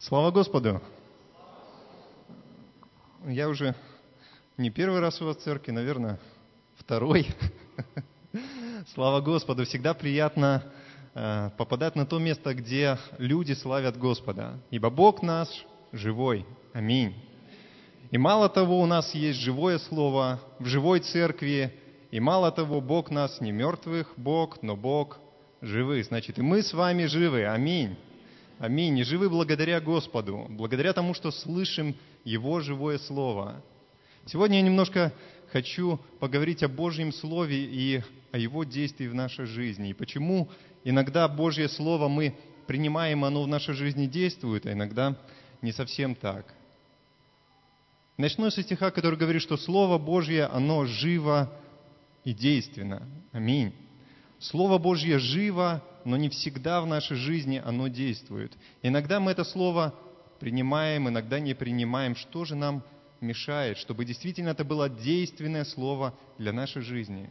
Слава Господу! Я уже не первый раз у вас в церкви, наверное, второй. Слава Господу! Всегда приятно э, попадать на то место, где люди славят Господа. Ибо Бог наш живой. Аминь. И мало того, у нас есть живое слово в живой церкви, и мало того, Бог нас не мертвых Бог, но Бог живых. Значит, и мы с вами живы. Аминь. Аминь. И живы благодаря Господу, благодаря тому, что слышим Его живое Слово. Сегодня я немножко хочу поговорить о Божьем Слове и о Его действии в нашей жизни. И почему иногда Божье Слово мы принимаем, оно в нашей жизни действует, а иногда не совсем так. Начну со стиха, который говорит, что Слово Божье, оно живо и действенно. Аминь. Слово Божье живо, но не всегда в нашей жизни оно действует. Иногда мы это слово принимаем, иногда не принимаем. Что же нам мешает, чтобы действительно это было действенное слово для нашей жизни?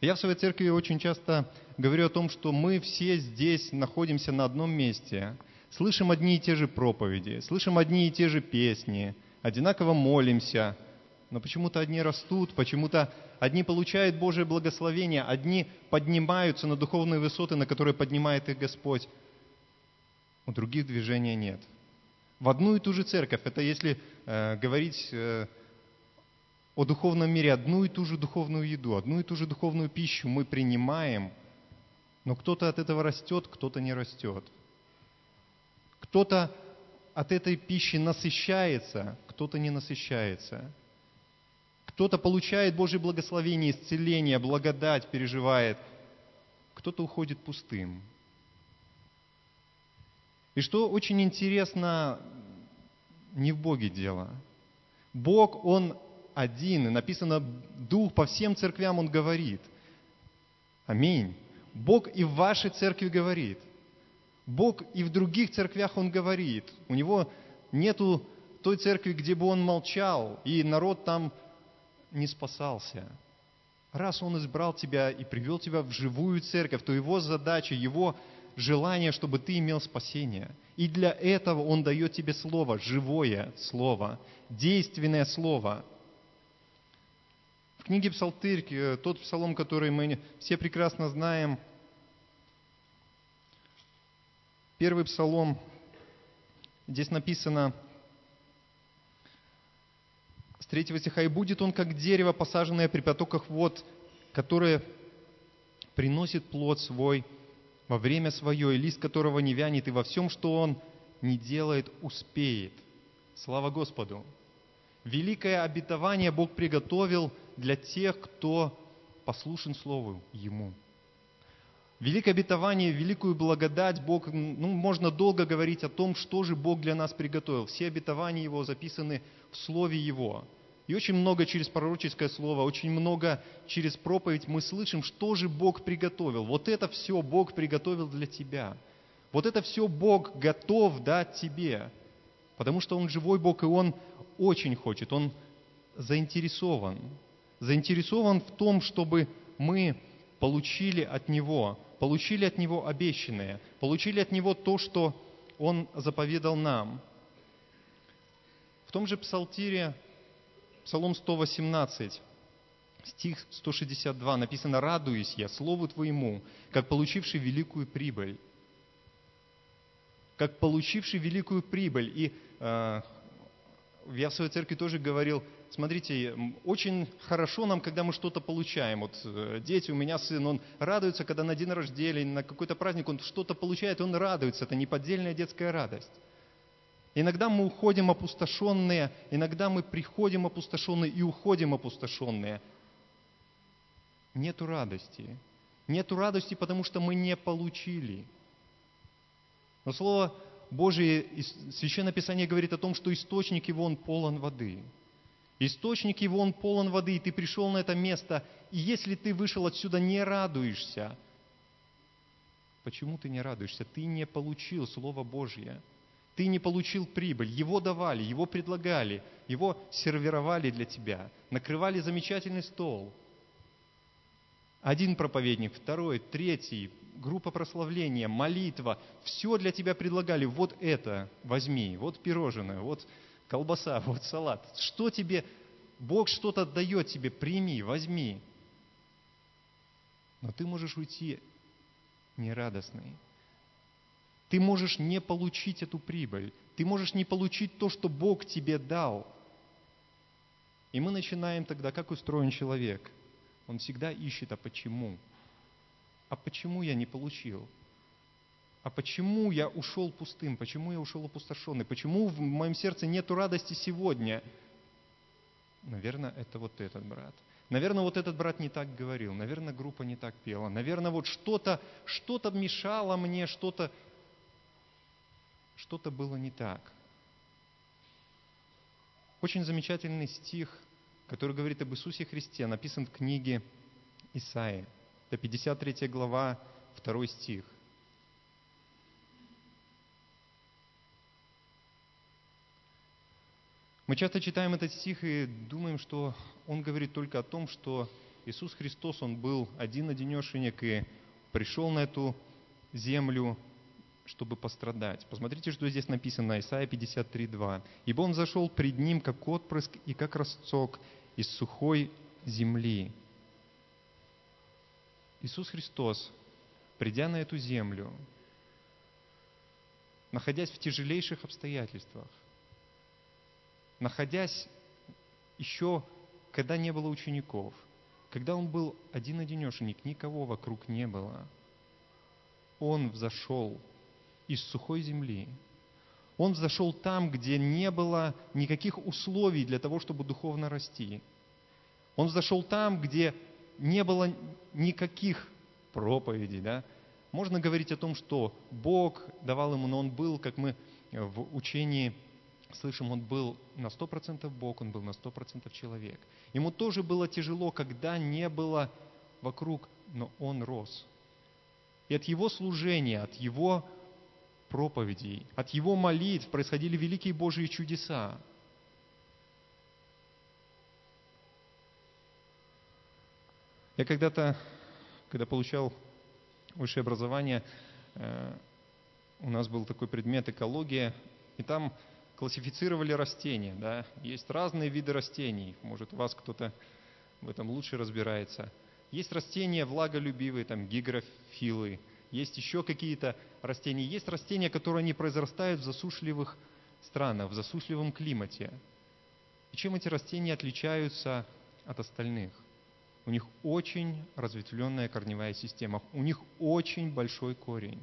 Я в своей церкви очень часто говорю о том, что мы все здесь находимся на одном месте, слышим одни и те же проповеди, слышим одни и те же песни, одинаково молимся, но почему-то одни растут, почему-то одни получают Божие благословение, одни поднимаются на духовные высоты, на которые поднимает их Господь. У других движения нет. В одну и ту же церковь, это если э, говорить э, о духовном мире, одну и ту же духовную еду, одну и ту же духовную пищу мы принимаем, но кто-то от этого растет, кто-то не растет. Кто-то от этой пищи насыщается, кто-то не насыщается. Кто-то получает Божье благословение, исцеление, благодать переживает. Кто-то уходит пустым. И что очень интересно, не в Боге дело. Бог, Он один, и написано, Дух по всем церквям Он говорит. Аминь. Бог и в вашей церкви говорит. Бог и в других церквях Он говорит. У Него нету той церкви, где бы Он молчал, и народ там не спасался. Раз Он избрал тебя и привел тебя в живую церковь, то Его задача, Его желание, чтобы ты имел спасение. И для этого Он дает тебе Слово, живое Слово, действенное Слово. В книге Псалтырь, э, тот псалом, который мы все прекрасно знаем, первый псалом, здесь написано – с третьего стиха, «И будет он, как дерево, посаженное при потоках вод, которое приносит плод свой во время свое, и лист которого не вянет, и во всем, что он не делает, успеет». Слава Господу! Великое обетование Бог приготовил для тех, кто послушен Слову Ему. Великое обетование, великую благодать Бог, ну, можно долго говорить о том, что же Бог для нас приготовил. Все обетования Его записаны в Слове Его. И очень много через пророческое слово, очень много через проповедь мы слышим, что же Бог приготовил. Вот это все Бог приготовил для тебя. Вот это все Бог готов дать тебе. Потому что Он живой Бог, и Он очень хочет, Он заинтересован. Заинтересован в том, чтобы мы получили от Него, получили от Него обещанное, получили от Него то, что Он заповедал нам. В том же Псалтире Псалом 118, стих 162, написано «Радуюсь я Слову Твоему, как получивший великую прибыль». Как получивший великую прибыль. И э, я в своей церкви тоже говорил, смотрите, очень хорошо нам, когда мы что-то получаем. Вот э, дети, у меня сын, он радуется, когда на день рождения, на какой-то праздник он что-то получает, он радуется. Это неподдельная детская радость. Иногда мы уходим опустошенные, иногда мы приходим опустошенные и уходим опустошенные. Нету радости. Нету радости, потому что мы не получили. Но Слово Божие, Священное Писание говорит о том, что источник его, он полон воды. Источник его, он полон воды, и ты пришел на это место, и если ты вышел отсюда, не радуешься. Почему ты не радуешься? Ты не получил Слово Божье. Ты не получил прибыль, его давали, его предлагали, его сервировали для тебя, накрывали замечательный стол. Один проповедник, второй, третий, группа прославления, молитва, все для тебя предлагали. Вот это возьми, вот пирожное, вот колбаса, вот салат. Что тебе, Бог что-то дает тебе, прими, возьми. Но ты можешь уйти нерадостный. Ты можешь не получить эту прибыль. Ты можешь не получить то, что Бог тебе дал. И мы начинаем тогда, как устроен человек. Он всегда ищет, а почему? А почему я не получил? А почему я ушел пустым? Почему я ушел опустошенный? Почему в моем сердце нет радости сегодня? Наверное, это вот этот брат. Наверное, вот этот брат не так говорил. Наверное, группа не так пела. Наверное, вот что-то что мешало мне, что-то что-то было не так. Очень замечательный стих, который говорит об Иисусе Христе, написан в книге Исаии. Это 53 глава, 2 стих. Мы часто читаем этот стих и думаем, что он говорит только о том, что Иисус Христос, Он был один-одинешенек и пришел на эту землю, чтобы пострадать. Посмотрите, что здесь написано, Исайя 53.2. «Ибо Он зашел пред Ним, как отпрыск и как росток из сухой земли». Иисус Христос, придя на эту землю, находясь в тяжелейших обстоятельствах, находясь еще, когда не было учеников, когда он был один-одинешенек, никого вокруг не было, он взошел из сухой земли. Он взошел там, где не было никаких условий для того, чтобы духовно расти. Он взошел там, где не было никаких проповедей. Да? Можно говорить о том, что Бог давал ему, но он был, как мы в учении слышим, он был на 100% Бог, он был на 100% человек. Ему тоже было тяжело, когда не было вокруг, но он рос. И от его служения, от его проповедей, от его молитв происходили великие Божьи чудеса. Я когда-то, когда получал высшее образование, э, у нас был такой предмет экология, и там классифицировали растения. Да? Есть разные виды растений. Может, у вас кто-то в этом лучше разбирается. Есть растения влаголюбивые, там гигрофилы. Есть еще какие-то растения. Есть растения, которые не произрастают в засушливых странах, в засушливом климате. И чем эти растения отличаются от остальных? У них очень разветвленная корневая система, у них очень большой корень.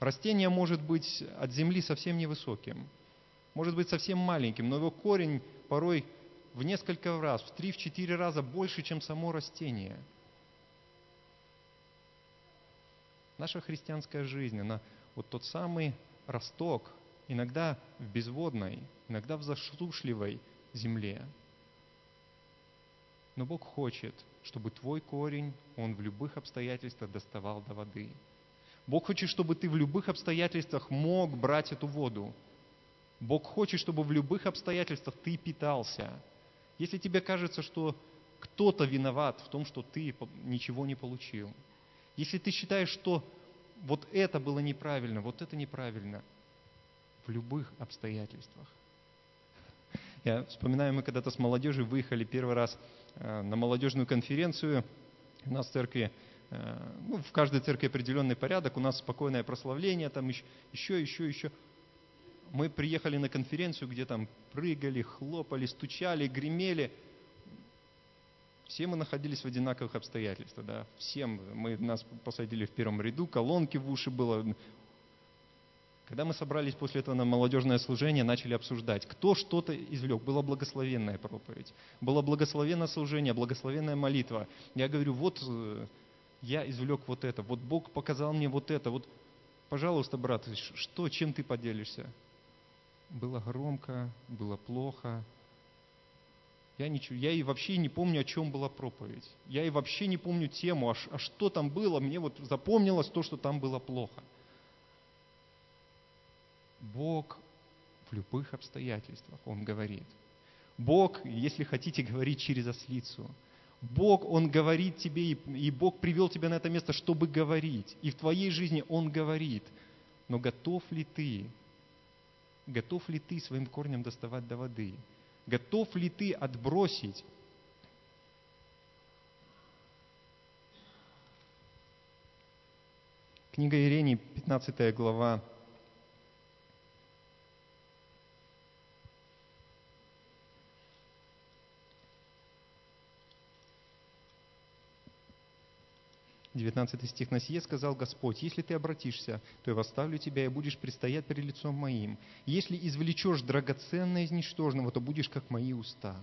Растение может быть от земли совсем невысоким, может быть совсем маленьким, но его корень порой в несколько раз, в три, в четыре раза больше, чем само растение. Наша христианская жизнь, она вот тот самый росток, иногда в безводной, иногда в засушливой земле. Но Бог хочет, чтобы твой корень, он в любых обстоятельствах доставал до воды – Бог хочет, чтобы ты в любых обстоятельствах мог брать эту воду. Бог хочет, чтобы в любых обстоятельствах ты питался. Если тебе кажется, что кто-то виноват в том, что ты ничего не получил, если ты считаешь, что вот это было неправильно, вот это неправильно, в любых обстоятельствах. Я вспоминаю, мы когда-то с молодежью выехали первый раз э, на молодежную конференцию. У нас в церкви Э, ну, в каждой церкви определенный порядок, у нас спокойное прославление, там еще, еще, еще. Мы приехали на конференцию, где там прыгали, хлопали, стучали, гремели. Все мы находились в одинаковых обстоятельствах, да, всем. Мы, нас посадили в первом ряду, колонки в уши было. Когда мы собрались после этого на молодежное служение, начали обсуждать, кто что-то извлек. Была благословенная проповедь, было благословенное служение, благословенная молитва. Я говорю, вот э, я извлек вот это, вот Бог показал мне вот это, вот, пожалуйста, брат, что, чем ты поделишься? Было громко, было плохо. Я, ничего, я и вообще не помню, о чем была проповедь. Я и вообще не помню тему, а, а что там было. Мне вот запомнилось то, что там было плохо. Бог в любых обстоятельствах, Он говорит. Бог, если хотите говорить через ослицу, Бог, Он говорит тебе, и Бог привел тебя на это место, чтобы говорить. И в твоей жизни Он говорит. Но готов ли ты, готов ли ты своим корнем доставать до воды? Готов ли ты отбросить Книга Иерений, 15 глава, 19 стих. «На сие сказал Господь, если ты обратишься, то я восставлю тебя и будешь предстоять перед лицом моим. Если извлечешь драгоценное из ничтожного, то будешь как мои уста».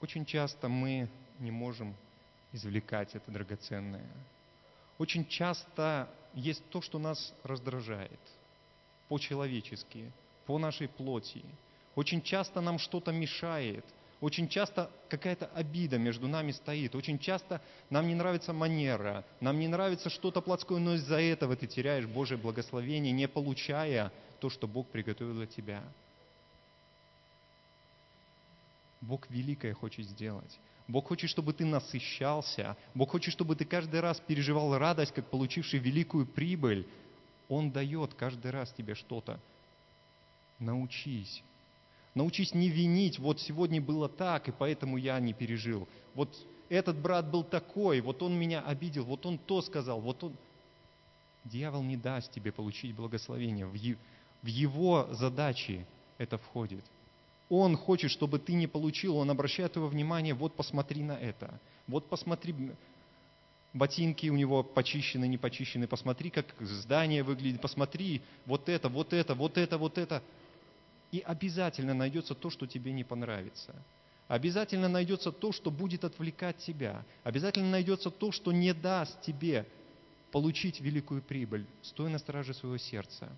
Очень часто мы не можем извлекать это драгоценное. Очень часто есть то, что нас раздражает по-человечески, по нашей плоти. Очень часто нам что-то мешает – очень часто какая-то обида между нами стоит. Очень часто нам не нравится манера, нам не нравится что-то плотское, но из-за этого ты теряешь Божье благословение, не получая то, что Бог приготовил для тебя. Бог великое хочет сделать. Бог хочет, чтобы ты насыщался. Бог хочет, чтобы ты каждый раз переживал радость, как получивший великую прибыль. Он дает каждый раз тебе что-то. Научись Научись не винить, вот сегодня было так, и поэтому я не пережил. Вот этот брат был такой, вот он меня обидел, вот он то сказал, вот он... Дьявол не даст тебе получить благословение. В его задачи это входит. Он хочет, чтобы ты не получил, он обращает твое внимание, вот посмотри на это. Вот посмотри, ботинки у него почищены, не почищены, посмотри, как здание выглядит, посмотри, вот это, вот это, вот это, вот это. И обязательно найдется то, что тебе не понравится. Обязательно найдется то, что будет отвлекать тебя. Обязательно найдется то, что не даст тебе получить великую прибыль. Стой на страже своего сердца.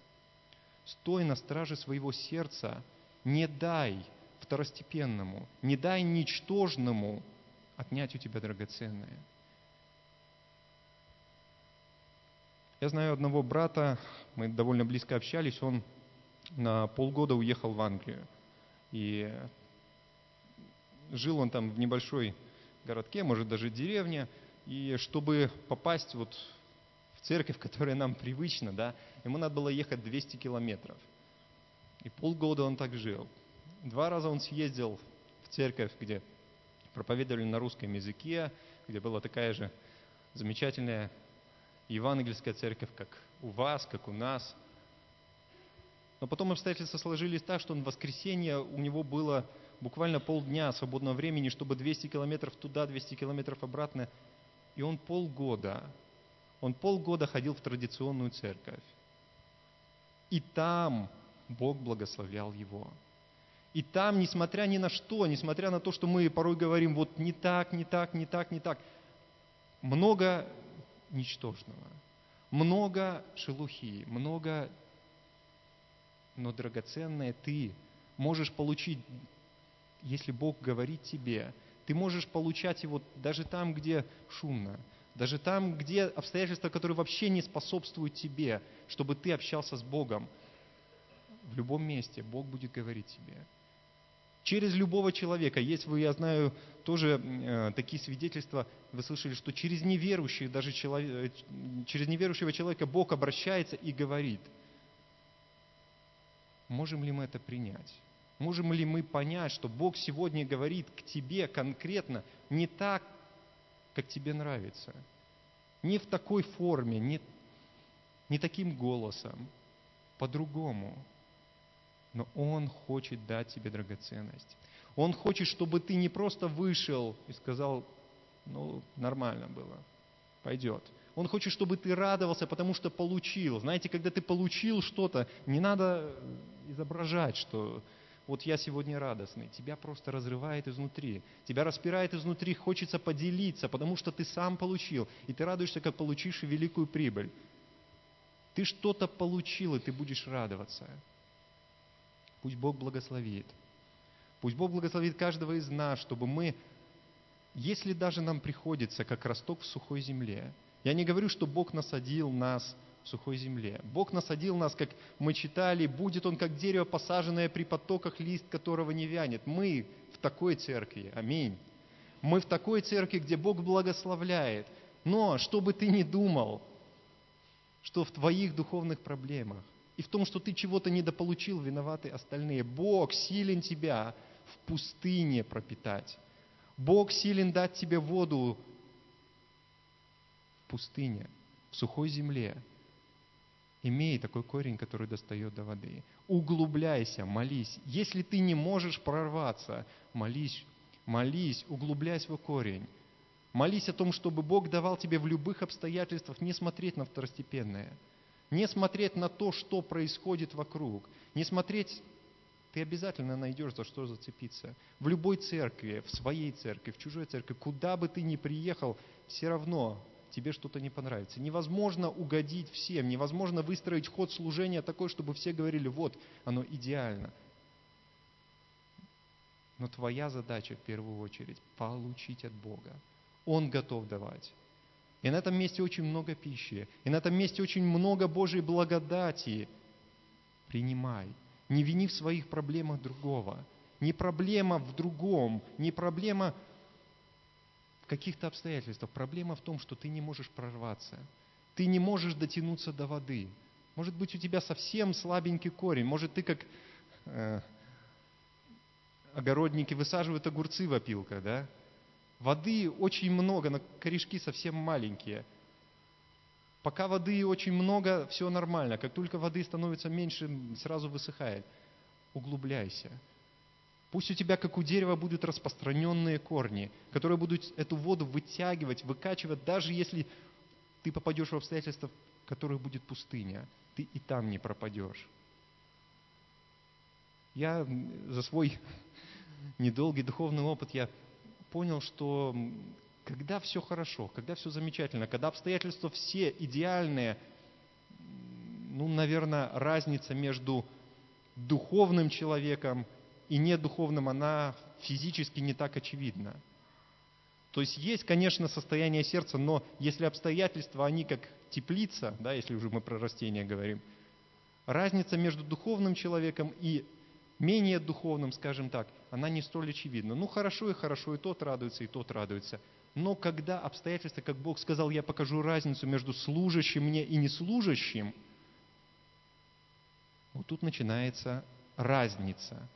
Стой на страже своего сердца. Не дай второстепенному, не дай ничтожному отнять у тебя драгоценное. Я знаю одного брата, мы довольно близко общались, он на полгода уехал в Англию. И жил он там в небольшой городке, может даже деревне. И чтобы попасть вот в церковь, которая нам привычна, да, ему надо было ехать 200 километров. И полгода он так жил. Два раза он съездил в церковь, где проповедовали на русском языке, где была такая же замечательная евангельская церковь, как у вас, как у нас – но потом обстоятельства сложились так, что он в воскресенье у него было буквально полдня свободного времени, чтобы 200 километров туда, 200 километров обратно. И он полгода, он полгода ходил в традиционную церковь. И там Бог благословлял его. И там, несмотря ни на что, несмотря на то, что мы порой говорим, вот не так, не так, не так, не так, много ничтожного, много шелухи, много но драгоценное ты можешь получить, если Бог говорит тебе. Ты можешь получать его даже там, где шумно, даже там, где обстоятельства, которые вообще не способствуют тебе, чтобы ты общался с Богом. В любом месте Бог будет говорить тебе. Через любого человека. Есть, вы, я знаю, тоже э, такие свидетельства, вы слышали, что через неверующих, даже человек, э, через неверующего человека Бог обращается и говорит – Можем ли мы это принять? Можем ли мы понять, что Бог сегодня говорит к тебе конкретно не так, как тебе нравится? Не в такой форме, не, не таким голосом, по-другому. Но Он хочет дать тебе драгоценность. Он хочет, чтобы ты не просто вышел и сказал, ну, нормально было, пойдет. Он хочет, чтобы ты радовался, потому что получил. Знаете, когда ты получил что-то, не надо изображать, что вот я сегодня радостный. Тебя просто разрывает изнутри. Тебя распирает изнутри, хочется поделиться, потому что ты сам получил. И ты радуешься, как получивший великую прибыль. Ты что-то получил, и ты будешь радоваться. Пусть Бог благословит. Пусть Бог благословит каждого из нас, чтобы мы, если даже нам приходится, как росток в сухой земле, я не говорю, что Бог насадил нас в сухой земле. Бог насадил нас, как мы читали, будет Он как дерево, посаженное при потоках, лист которого не вянет. Мы в такой церкви. Аминь. Мы в такой церкви, где Бог благословляет. Но, что бы ты ни думал, что в твоих духовных проблемах и в том, что ты чего-то недополучил, виноваты остальные. Бог силен тебя в пустыне пропитать. Бог силен дать тебе воду в пустыне, в сухой земле. Имей такой корень, который достает до воды. Углубляйся, молись. Если ты не можешь прорваться, молись, молись, углубляй свой корень. Молись о том, чтобы Бог давал тебе в любых обстоятельствах не смотреть на второстепенное, не смотреть на то, что происходит вокруг, не смотреть ты обязательно найдешь за что зацепиться. В любой церкви, в своей церкви, в чужой церкви, куда бы ты ни приехал, все равно тебе что-то не понравится. Невозможно угодить всем, невозможно выстроить ход служения такой, чтобы все говорили, вот, оно идеально. Но твоя задача в первую очередь получить от Бога. Он готов давать. И на этом месте очень много пищи. И на этом месте очень много Божьей благодати. Принимай. Не вини в своих проблемах другого. Не проблема в другом, не проблема каких-то обстоятельствах. Проблема в том, что ты не можешь прорваться. Ты не можешь дотянуться до воды. Может быть, у тебя совсем слабенький корень. Может, ты как э, огородники высаживают огурцы в опилках, да? Воды очень много, но корешки совсем маленькие. Пока воды очень много, все нормально. Как только воды становится меньше, сразу высыхает. Углубляйся. Пусть у тебя, как у дерева, будут распространенные корни, которые будут эту воду вытягивать, выкачивать, даже если ты попадешь в обстоятельства, в которых будет пустыня. Ты и там не пропадешь. Я за свой недолгий духовный опыт, я понял, что когда все хорошо, когда все замечательно, когда обстоятельства все идеальные, ну, наверное, разница между духовным человеком и недуховным, она физически не так очевидна. То есть есть, конечно, состояние сердца, но если обстоятельства, они как теплица, да, если уже мы про растения говорим, разница между духовным человеком и менее духовным, скажем так, она не столь очевидна. Ну хорошо и хорошо, и тот радуется, и тот радуется. Но когда обстоятельства, как Бог сказал, я покажу разницу между служащим мне и неслужащим, вот тут начинается разница.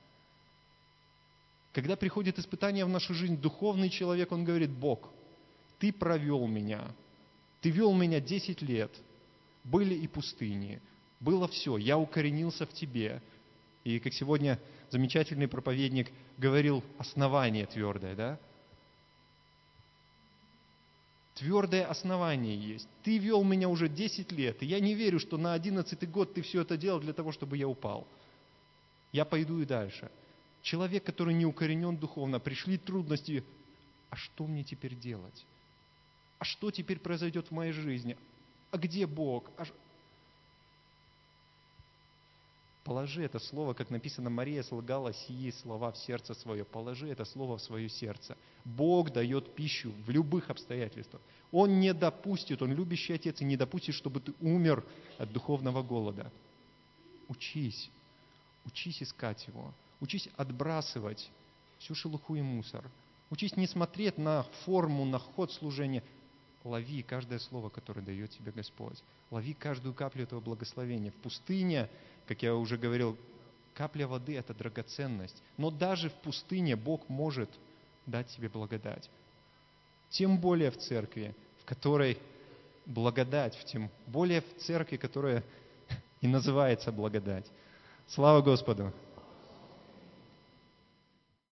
Когда приходит испытание в нашу жизнь, духовный человек, он говорит, Бог, ты провел меня, ты вел меня 10 лет, были и пустыни, было все, я укоренился в тебе, и как сегодня замечательный проповедник говорил, основание твердое, да? Твердое основание есть. Ты вел меня уже 10 лет, и я не верю, что на 11 год ты все это делал для того, чтобы я упал. Я пойду и дальше. Человек, который не укоренен духовно, пришли трудности, а что мне теперь делать? А что теперь произойдет в моей жизни? А где Бог? А Положи это слово, как написано, Мария слагала сии слова в сердце свое. Положи это слово в свое сердце. Бог дает пищу в любых обстоятельствах. Он не допустит, Он любящий Отец, и не допустит, чтобы ты умер от духовного голода. Учись, учись искать Его, учись отбрасывать всю шелуху и мусор. Учись не смотреть на форму, на ход служения. Лови каждое слово, которое дает тебе Господь. Лови каждую каплю этого благословения. В пустыне как я уже говорил, капля воды – это драгоценность. Но даже в пустыне Бог может дать тебе благодать. Тем более в церкви, в которой благодать, тем более в церкви, которая и называется благодать. Слава Господу!